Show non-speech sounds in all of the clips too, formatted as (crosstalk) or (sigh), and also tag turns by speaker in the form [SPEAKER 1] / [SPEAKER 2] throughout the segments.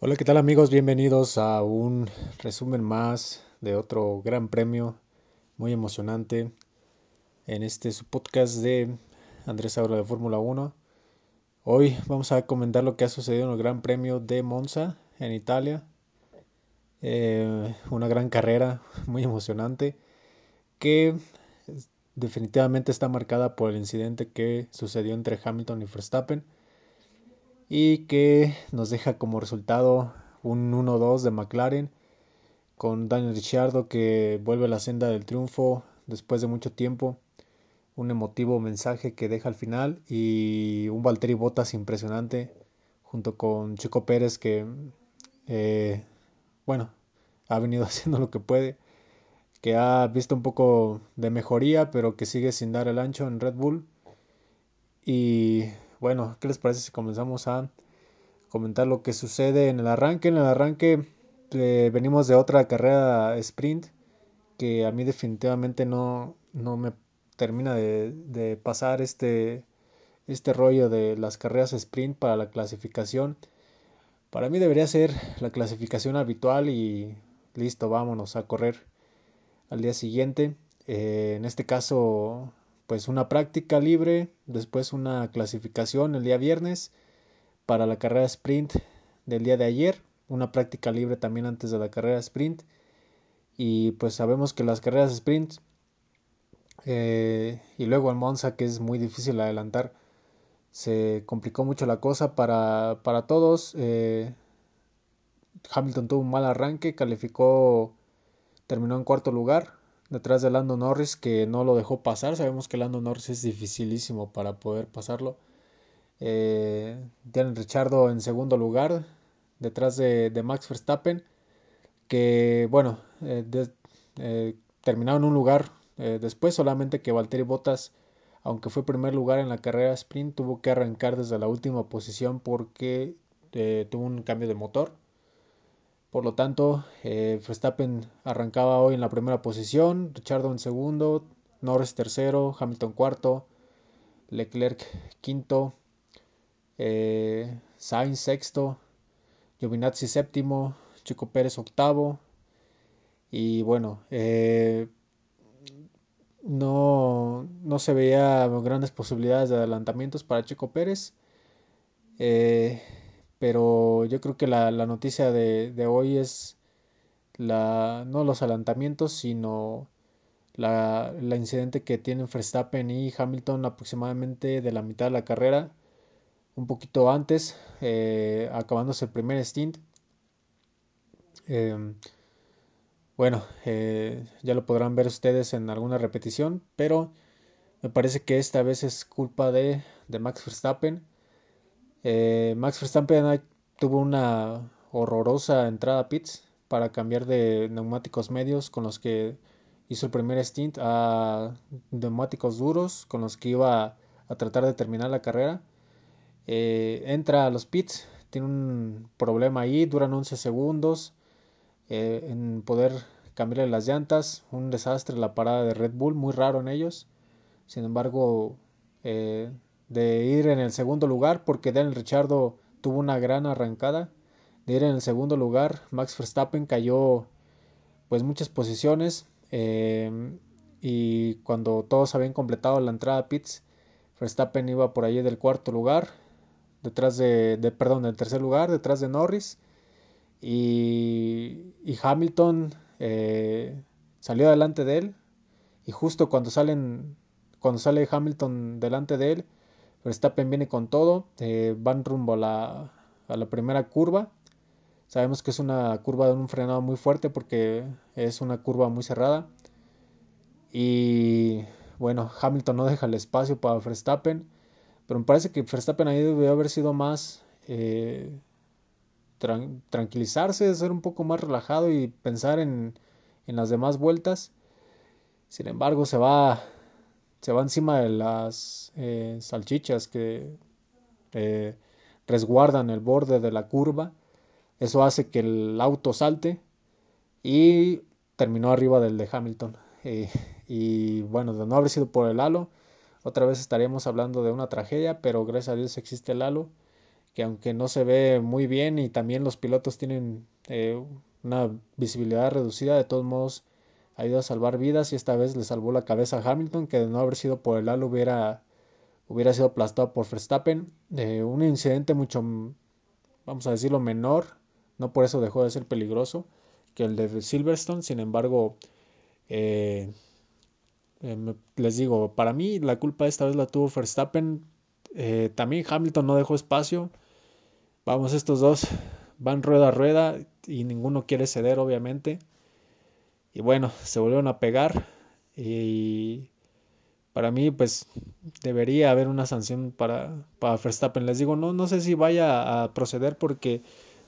[SPEAKER 1] Hola, ¿qué tal amigos? Bienvenidos a un resumen más de otro gran premio muy emocionante en este su podcast de Andrés Aura de Fórmula 1. Hoy vamos a comentar lo que ha sucedido en el Gran Premio de Monza en Italia. Eh, una gran carrera (laughs) muy emocionante que definitivamente está marcada por el incidente que sucedió entre Hamilton y Verstappen y que nos deja como resultado un 1-2 de McLaren con Daniel Ricciardo que vuelve a la senda del triunfo después de mucho tiempo. Un emotivo mensaje que deja al final y un Valtteri Bottas impresionante junto con Chico Pérez que, eh, bueno, ha venido (laughs) haciendo lo que puede, que ha visto un poco de mejoría, pero que sigue sin dar el ancho en Red Bull. Y bueno, ¿qué les parece si comenzamos a comentar lo que sucede en el arranque? En el arranque eh, venimos de otra carrera sprint que a mí definitivamente no, no me termina de, de, pasar este, este rollo de las carreras sprint para la clasificación. Para mí debería ser la clasificación habitual y listo, vámonos a correr al día siguiente. Eh, en este caso pues una práctica libre, después una clasificación el día viernes para la carrera sprint del día de ayer, una práctica libre también antes de la carrera sprint. Y pues sabemos que las carreras sprint eh, y luego el Monza que es muy difícil adelantar se complicó mucho la cosa para, para todos. Eh, Hamilton tuvo un mal arranque calificó terminó en cuarto lugar detrás de Lando Norris que no lo dejó pasar. Sabemos que Lando Norris es dificilísimo para poder pasarlo. Eh, Richardo en segundo lugar detrás de, de Max Verstappen que bueno eh, de, eh, terminó en un lugar eh, después solamente que Valtteri Bottas aunque fue primer lugar en la carrera sprint tuvo que arrancar desde la última posición porque eh, tuvo un cambio de motor por lo tanto, eh, Verstappen arrancaba hoy en la primera posición, Richardo en segundo, Norris tercero, Hamilton cuarto, Leclerc quinto, eh, Sainz sexto, Giovinazzi séptimo, Chico Pérez octavo. Y bueno, eh, no, no, se veía grandes posibilidades de adelantamientos para Chico Pérez. Eh, pero yo creo que la, la noticia de, de, hoy es la, no los adelantamientos, sino la, la, incidente que tienen Verstappen y Hamilton aproximadamente de la mitad de la carrera, un poquito antes, eh, acabándose el primer stint. Eh, bueno, eh, ya lo podrán ver ustedes en alguna repetición, pero me parece que esta vez es culpa de, de Max Verstappen eh, Max Verstappen tuvo una horrorosa entrada a pits para cambiar de neumáticos medios con los que hizo el primer stint a neumáticos duros con los que iba a tratar de terminar la carrera. Eh, entra a los pits, tiene un problema ahí, duran 11 segundos eh, en poder cambiarle las llantas, un desastre la parada de Red Bull, muy raro en ellos. Sin embargo, de ir en el segundo lugar porque Daniel Richardo tuvo una gran arrancada. De ir en el segundo lugar, Max Verstappen cayó pues muchas posiciones eh, y cuando todos habían completado la entrada a pits, Verstappen iba por allí del cuarto lugar, detrás de, de perdón, del tercer lugar, detrás de Norris y, y Hamilton eh, salió delante de él y justo cuando salen cuando sale Hamilton delante de él Verstappen viene con todo, eh, van rumbo a la, a la, primera curva. Sabemos que es una curva de un frenado muy fuerte porque es una curva muy cerrada. Y bueno, Hamilton no deja el espacio para Verstappen. Pero me parece que Verstappen ahí debió haber sido más eh, tran tranquilizarse, ser un poco más relajado y pensar en, en las demás vueltas. Sin embargo, se va se va encima de las eh, salchichas que eh, resguardan el borde de la curva. Eso hace que el auto salte y terminó arriba del de Hamilton. Eh, y bueno, de no haber sido por el halo, otra vez estaríamos hablando de una tragedia, pero gracias a Dios existe el halo que aunque no se ve muy bien y también los pilotos tienen una visibilidad reducida, de todos modos ayuda a salvar vidas y esta vez le salvó la cabeza a Hamilton, que de no haber sido por el halo hubiera, hubiera sido aplastado por Verstappen. Un incidente mucho, vamos a decirlo, menor, no por eso dejó de ser peligroso que el de Silverstone, sin embargo, eh, eh, les digo, para mí la culpa esta vez la tuvo Verstappen. Eh, también Hamilton no dejó espacio. Vamos, estos dos van rueda a rueda y ninguno quiere ceder, obviamente. Y bueno, se volvieron a pegar. Y para mí, pues debería haber una sanción para, para Verstappen. Les digo, no, no sé si vaya a proceder porque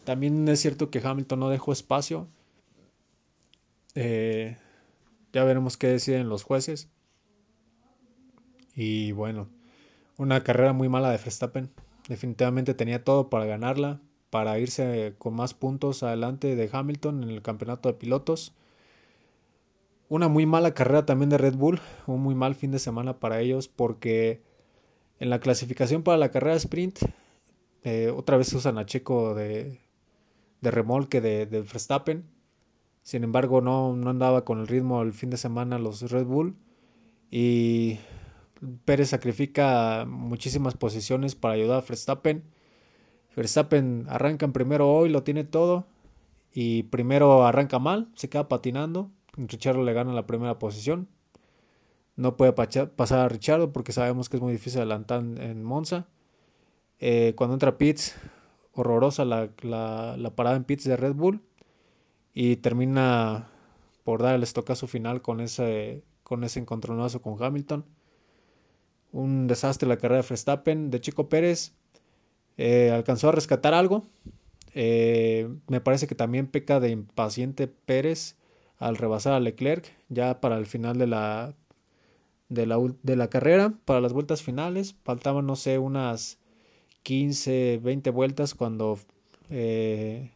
[SPEAKER 1] también es cierto que Hamilton no dejó espacio. Eh, ya veremos qué deciden los jueces. Y bueno, una carrera muy mala de Verstappen. Definitivamente tenía todo para ganarla, para irse con más puntos adelante de Hamilton en el campeonato de pilotos. Una muy mala carrera también de Red Bull, un muy mal fin de semana para ellos porque en la clasificación para la carrera sprint eh, otra vez usan a Checo de, de remolque de, de Verstappen sin embargo, no, no andaba con el ritmo el fin de semana los Red Bull. Y Pérez sacrifica muchísimas posiciones para ayudar a Verstappen. Verstappen arranca en primero hoy, lo tiene todo. Y primero arranca mal, se queda patinando. Richardo le gana la primera posición. No puede pasar a Richardo porque sabemos que es muy difícil adelantar en Monza. Eh, cuando entra Pitts, horrorosa la, parada en Pitts de Red Bull y termina por dar el estocazo final con ese, con ese encontronazo con Hamilton. Un desastre la carrera de Verstappen. De Chico Pérez eh, alcanzó a rescatar algo. Eh, me parece que también peca de impaciente Pérez al rebasar a Leclerc ya para el final de la, de la, de la carrera, para las vueltas finales. Faltaban, no sé, unas 15, 20 vueltas cuando eh,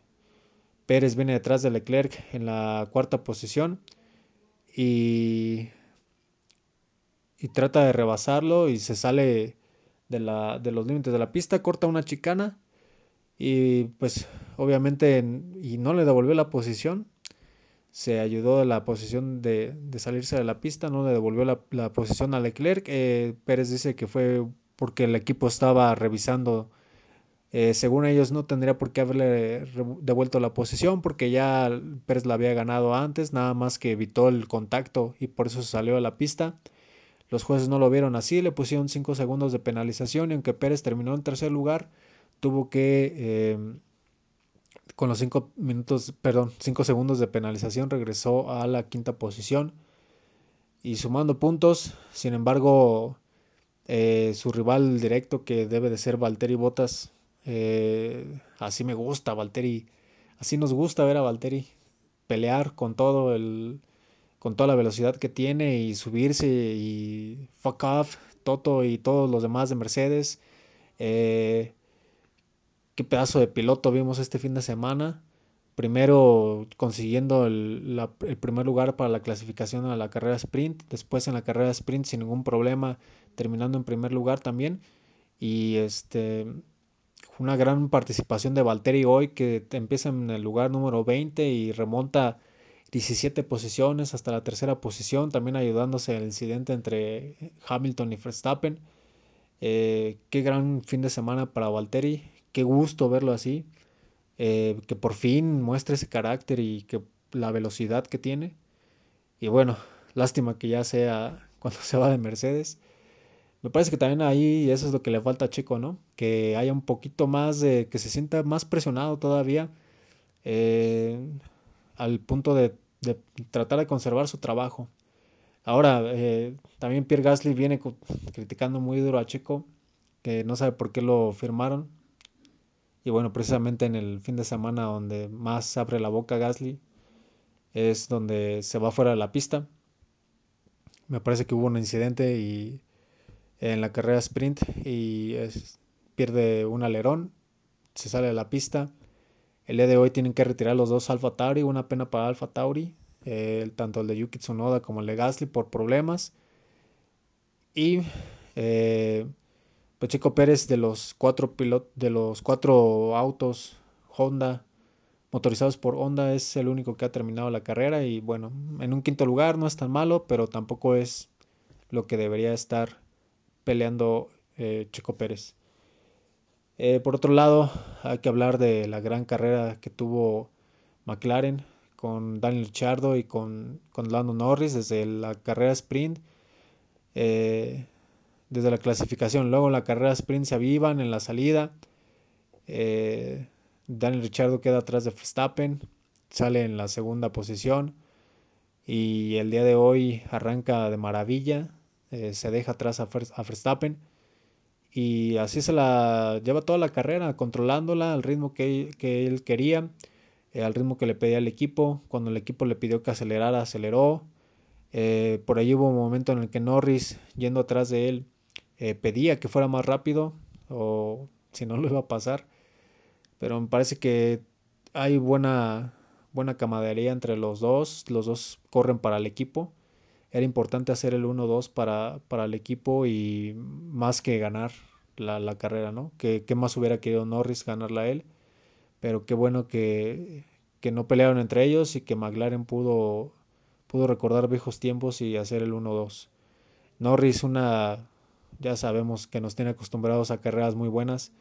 [SPEAKER 1] Pérez viene detrás de Leclerc en la cuarta posición y, y trata de rebasarlo y se sale de, la, de los límites de la pista, corta una chicana y pues obviamente y no le devolvió la posición. Se ayudó de la posición de, de salirse de la pista, no le devolvió la, la posición a Leclerc. Eh, Pérez dice que fue porque el equipo estaba revisando eh, según ellos no tendría por qué haberle devuelto la posición porque ya Pérez la había ganado antes, nada más que evitó el contacto y por eso salió a la pista. Los jueces no lo vieron así, le pusieron 5 segundos de penalización y aunque Pérez terminó en tercer lugar, tuvo que, em, con los 5 minutos, perdón, 5 segundos de penalización regresó a la quinta posición y sumando puntos, sin embargo, eh, su rival directo que debe de ser Valtteri Bottas eh, así me gusta Valtteri. Así nos gusta ver a Valtteri pelear con todo el con toda la velocidad que tiene y subirse y fuck off Toto y todos los demás de Mercedes. Eh, qué pedazo de piloto vimos este fin de semana. Primero consiguiendo el, primer lugar para la clasificación a la carrera sprint, después en la carrera sprint sin ningún problema, terminando en primer lugar también. Y este una gran participación de Valtteri hoy que empieza en el lugar número 20 y remonta 17 posiciones hasta la tercera posición, también ayudándose en el incidente entre Hamilton y Verstappen. Eh, qué gran fin de semana para Valtteri, qué gusto verlo así, eh, que por fin muestre ese carácter y que la velocidad que tiene. Y bueno, lástima que ya sea (laughs) cuando se va de Mercedes. Me parece que también ahí eso es lo que le falta a Checo, ¿no? Que haya un poquito más de, que se sienta más presionado todavía eh, al punto de, tratar de conservar su trabajo. Ahora, eh, también Pierre Gasly viene criticando muy duro a Checo, que no sabe por qué lo firmaron. Y bueno, precisamente en el fin de semana donde más abre la boca Gasly es donde se va fuera de la pista. Me parece que hubo un incidente y en la carrera sprint y pierde un alerón, se sale de la pista. El día de hoy tienen que retirar los dos Alfa Tauri, una pena para Alfa Tauri, tanto el de Yuki Tsunoda como el de Gasly por problemas. Y eh, pues Checo Pérez de los cuatro de los cuatro autos Honda motorizados por Honda es el único que ha terminado la carrera y bueno, en un quinto lugar no es tan malo, pero tampoco es lo que debería estar peleando eh, Checo Pérez. Eh, por otro lado, hay que hablar de la gran carrera que tuvo McLaren con Daniel Ricciardo y con, con Lando Norris desde la carrera sprint, eh, desde la clasificación. Luego la carrera sprint se avivan en la salida. Eh, Daniel Ricciardo queda atrás de Verstappen, sale en la segunda posición y el día de hoy arranca de maravilla, eh, se deja atrás a, Verstappen y así se la lleva toda la carrera, controlándola al ritmo que, que él quería. Eh, al ritmo que le pedía el equipo. Cuando el equipo le pidió que acelerara, aceleró. Por ahí hubo un momento en el que Norris, yendo atrás de él, eh, pedía que fuera más rápido o si no lo iba a pasar. Pero me parece que hay buena, buena camaradería entre los dos. Los dos corren para el equipo. Era importante hacer el 1-2 para, para, el equipo y más que ganar la, la carrera, ¿no? ¿Qué, ¿Qué, más hubiera querido Norris ganarla él? pero qué bueno que, que no pelearon entre ellos y que McLaren pudo, pudo recordar viejos tiempos y hacer el 1-2. Norris, una, ya sabemos que nos tiene acostumbrados a carreras muy buenas.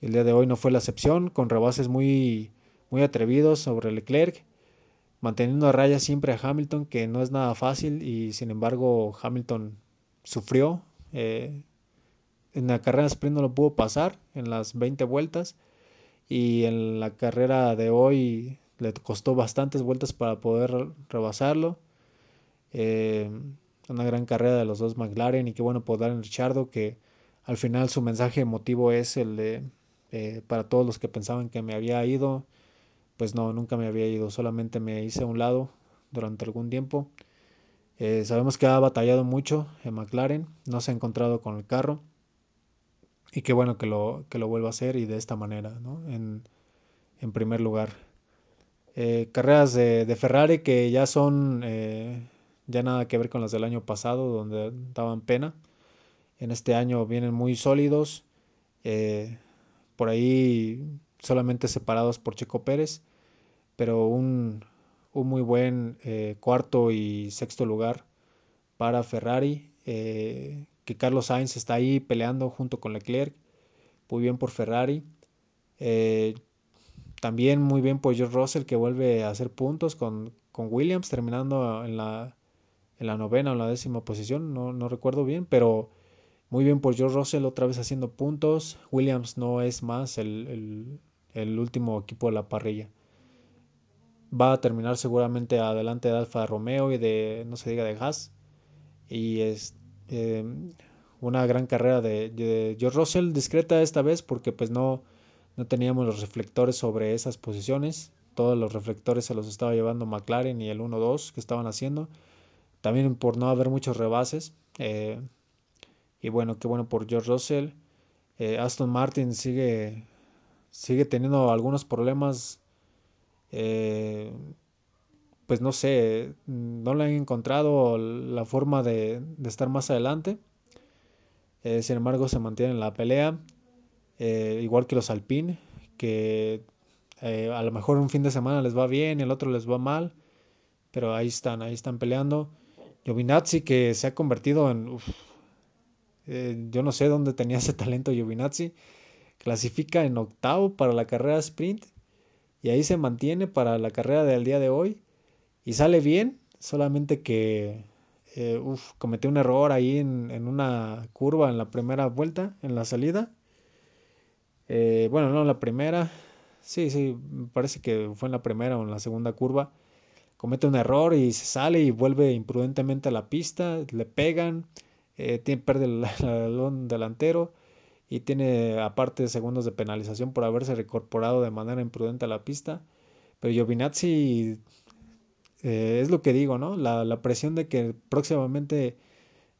[SPEAKER 1] El día de hoy no fue la excepción, con rebases muy, muy atrevidos sobre Leclerc, manteniendo a raya siempre a Hamilton, que no es nada fácil y sin embargo Hamilton sufrió. Eh, en la carrera sprint no lo pudo pasar en las 20 vueltas y en la carrera de hoy le costó bastantes vueltas para poder rebasarlo. Eh, una gran carrera de los dos McLaren y qué bueno por en Richardo que al final su mensaje emotivo es el de eh, para todos los que pensaban que me había ido, pues no, nunca me había ido, solamente me hice a un lado durante algún tiempo. Eh, sabemos que ha batallado mucho en McLaren, no se ha encontrado con el carro y qué bueno que lo, que lo vuelva a hacer y de esta manera, ¿no? En, en primer lugar. Eh, carreras de, de, Ferrari que ya son ya nada que ver con las del año pasado, donde daban pena. En este año vienen muy sólidos, eh, por ahí solamente separados por Checo Pérez, pero un, un muy buen cuarto y sexto lugar para Ferrari que Carlos Sainz está ahí peleando junto con Leclerc. Muy bien por Ferrari. Eh, también muy bien por George Russell que vuelve a hacer puntos con, con Williams, terminando en la, en la, novena o la décima posición, no, no, recuerdo bien, pero muy bien por George Russell otra vez haciendo puntos. Williams no es más el, el, el último equipo de la parrilla. Va a terminar seguramente adelante de Alfa Romeo y de, no se diga, de Haas. Y es, eh, una gran carrera de, George Russell, discreta esta vez porque pues no, no teníamos los reflectores sobre esas posiciones. Todos los reflectores se los estaba llevando McLaren y el 1-2 que estaban haciendo. También por no haber muchos rebases. Eh, y bueno, qué bueno por George Russell. Eh, Aston Martin sigue, sigue teniendo algunos problemas pues no sé, no le han encontrado la forma de, estar más adelante. Eh, sin embargo, se mantienen en la pelea, eh, igual que los Alpine, que eh, a lo mejor un fin de semana les va bien, el otro les va mal, pero ahí están, ahí están peleando. Giovinazzi que se ha convertido en... yo no sé dónde tenía ese talento Giovinazzi. Clasifica en octavo para la carrera sprint y ahí se mantiene para la carrera del día de hoy y sale bien, solamente que eh, cometió un error ahí en, una curva en la primera vuelta, en la salida. Eh, bueno, no en la primera, sí, sí, parece que fue en la primera o en la segunda curva. Comete un error y se sale y vuelve imprudentemente a la pista, le pegan, eh, pierde (laughs) el balón delantero y tiene aparte segundos de penalización por haberse recorporado de manera imprudente a la pista. Pero Giovinazzi eh, es lo que digo, ¿no? La, presión de que próximamente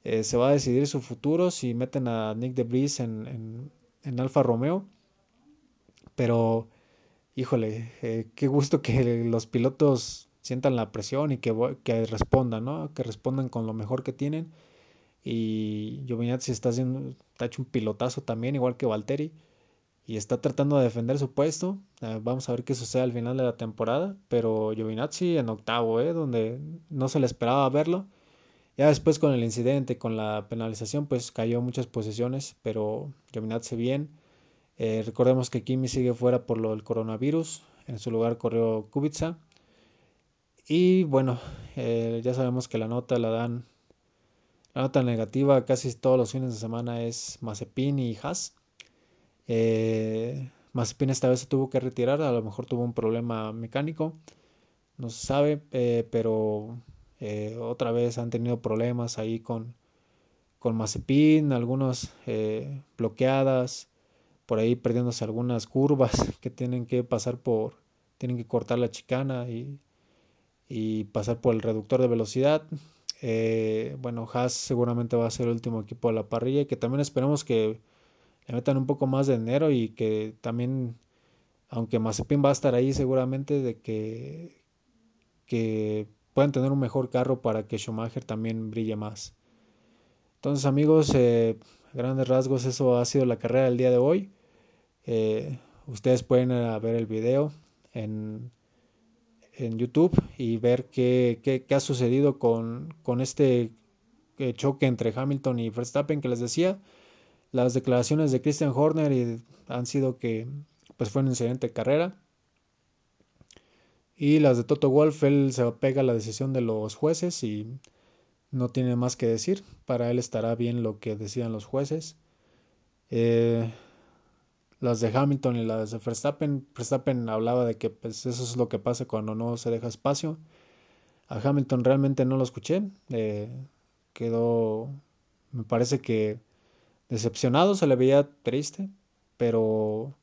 [SPEAKER 1] eh, se va a decidir su futuro si meten a Nick de Vries en, en, Alfa Romeo. Pero, híjole, eh, qué gusto que los pilotos sientan la presión y que, que respondan, ¿no? Que respondan con lo mejor que tienen. Y Giovinazzi está haciendo, está hecho un pilotazo también, igual que Valtteri. Y está tratando de defender su puesto. Eh, vamos a ver qué sucede al final de la temporada. Pero Giovinazzi en octavo, ¿eh? donde no se le esperaba verlo. Ya después con el incidente, con la penalización, pues cayó muchas posiciones. Pero Giovinazzi bien. Eh, recordemos que Kimi sigue fuera por lo del coronavirus. En su lugar corrió Kubica. Y bueno, eh, ya sabemos que la nota la dan. La nota negativa casi todos los fines de semana es Mazepin y Haas. Eh, Mazepin esta vez se tuvo que retirar, a lo mejor tuvo un problema mecánico, no se sabe, eh, pero eh, otra vez han tenido problemas ahí con, con Mazepin, algunos bloqueadas, por ahí perdiéndose algunas curvas (laughs) que tienen que pasar por, tienen que cortar la chicana y, y pasar por el reductor de velocidad. Eh, bueno, Haas seguramente va a ser el último equipo de la parrilla y que también esperemos que le metan un poco más de dinero y que también, aunque Mazepin va a estar ahí seguramente, de que, que puedan tener un mejor carro para que Schumacher también brille más. Entonces amigos, eh, grandes rasgos, eso ha sido la carrera del día de hoy. Eh, ustedes pueden eh, ver el video en, en YouTube y ver qué, qué, qué ha sucedido con, con este eh, choque entre Hamilton y Verstappen que les decía. Las declaraciones de Christian Horner y han sido que pues fue un incidente de carrera. Y las de Toto Wolf, él se apega a la decisión de los jueces y no tiene más que decir. Para él estará bien lo que decían los jueces. Eh, las de Hamilton y las de Verstappen, Verstappen hablaba de que pues, eso es lo que pasa cuando no se deja espacio. A Hamilton realmente no lo escuché. Eh, quedó, me parece que decepcionado, se le veía triste, pero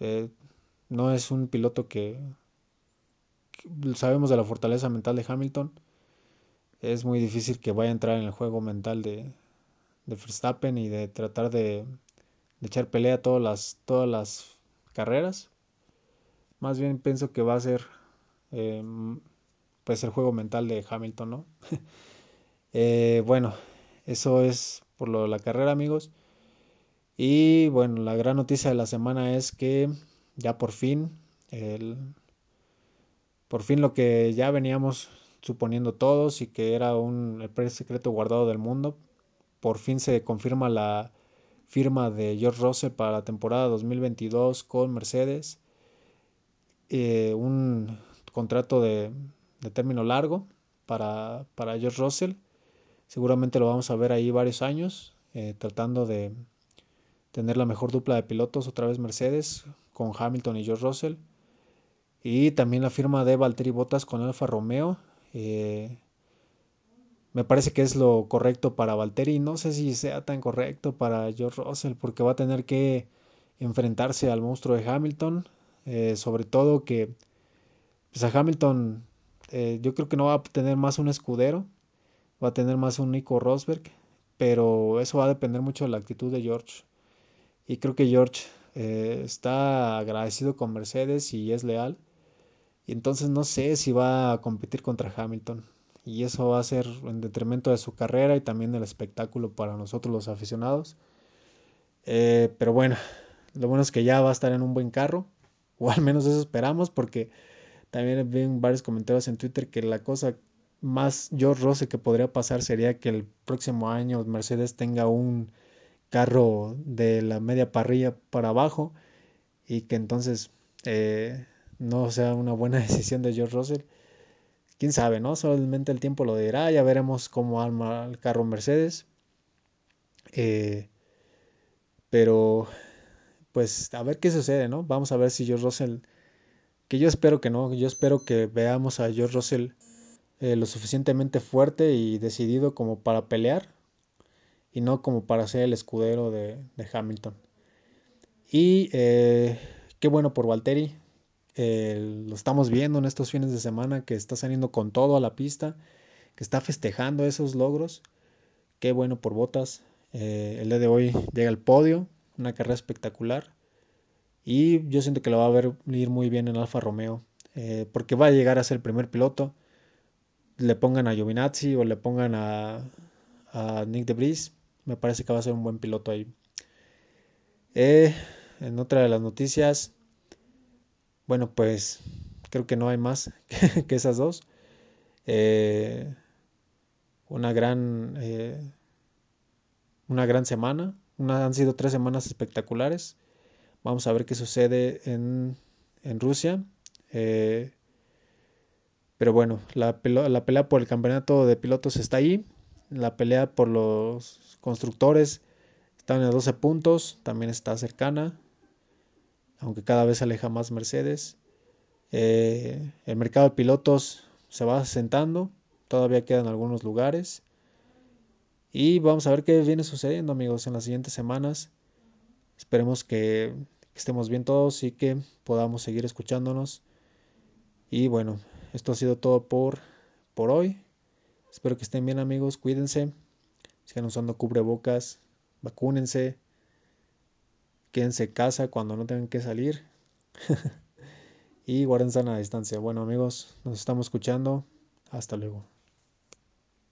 [SPEAKER 1] eh, no es un piloto que, que, sabemos de la fortaleza mental de Hamilton. Es muy difícil que vaya a entrar en el juego mental de, de Verstappen y de tratar de de echar pelea todas las, todas las carreras. Más bien pienso que va a ser eh, pues el juego mental de Hamilton, ¿no? (laughs) eh, bueno, eso es por lo de la carrera, amigos. Y bueno, la gran noticia de la semana es que ya por fin, el, por fin lo que ya veníamos suponiendo todos y que era un el secreto guardado del mundo, por fin se confirma la, firma de George Russell para la temporada 2022 con Mercedes. Eh, un contrato de, de, término largo para, para George Russell. Seguramente lo vamos a ver ahí varios años, eh, tratando de tener la mejor dupla de pilotos, otra vez Mercedes, con Hamilton y George Russell. Y también la firma de Valtteri Bottas con Alfa Romeo. Eh, me parece que es lo correcto para Valtteri. No sé si sea tan correcto para George Russell porque va a tener que enfrentarse al monstruo de Hamilton. Eh, sobre todo que pues a Hamilton eh, yo creo que no va a tener más un escudero, va a tener más un Nico Rosberg, pero eso va a depender mucho de la actitud de George. Y creo que George eh, está agradecido con Mercedes y es leal. Y entonces no sé si va a competir contra Hamilton y eso va a ser en detrimento de su carrera y también del espectáculo para nosotros los aficionados. Eh, pero bueno, lo bueno es que ya va a estar en un buen carro, o al menos eso esperamos, porque también vi varios comentarios en Twitter que la cosa más George Rose que podría pasar sería que el próximo año Mercedes tenga un carro de la media parrilla para abajo y que entonces eh, no sea una buena (laughs) decisión de George Russell quién sabe, ¿no? Solamente el tiempo lo dirá, ya veremos cómo arma el carro Mercedes. Eh, pero, pues, a ver qué sucede, ¿no? Vamos a ver si George Russell, que yo espero que no, yo espero que veamos a George Russell eh, lo suficientemente fuerte y decidido como para pelear y no como para ser el escudero de, Hamilton. Y eh, qué bueno por Valtteri, eh, lo estamos viendo en estos fines de semana que está saliendo con todo a la pista, que está festejando esos logros. Qué bueno por Botas. Eh, el día de hoy llega al podio, una carrera espectacular. Y yo siento que lo va a ver ir muy bien en Alfa Romeo, eh, porque va a llegar a ser el primer piloto. Le pongan a Giovinazzi o le pongan a, a Nick DeBris. Me parece que va a ser un buen piloto ahí. En otra de las noticias, bueno, pues creo que no hay más (laughs) que esas dos. Eh, una gran, eh, una gran semana. han sido tres semanas espectaculares. Vamos a ver qué sucede en, en Rusia. pero bueno, la, la pelea por el campeonato de pilotos está ahí. La pelea por los constructores están a 12 puntos, también está cercana, aunque cada vez se aleja más Mercedes. Eh, el mercado de pilotos se va asentando, todavía quedan algunos lugares. Y vamos a ver qué viene sucediendo, amigos, en las siguientes semanas. Esperemos que estemos bien todos y que podamos seguir escuchándonos. Y bueno, esto ha sido todo por, por hoy. Espero que estén bien, amigos. Cuídense. Sigan usando cubrebocas vacúnense, quédense en casa cuando no tengan que salir (laughs) y guarden sana distancia. Bueno amigos, nos estamos escuchando. Hasta luego.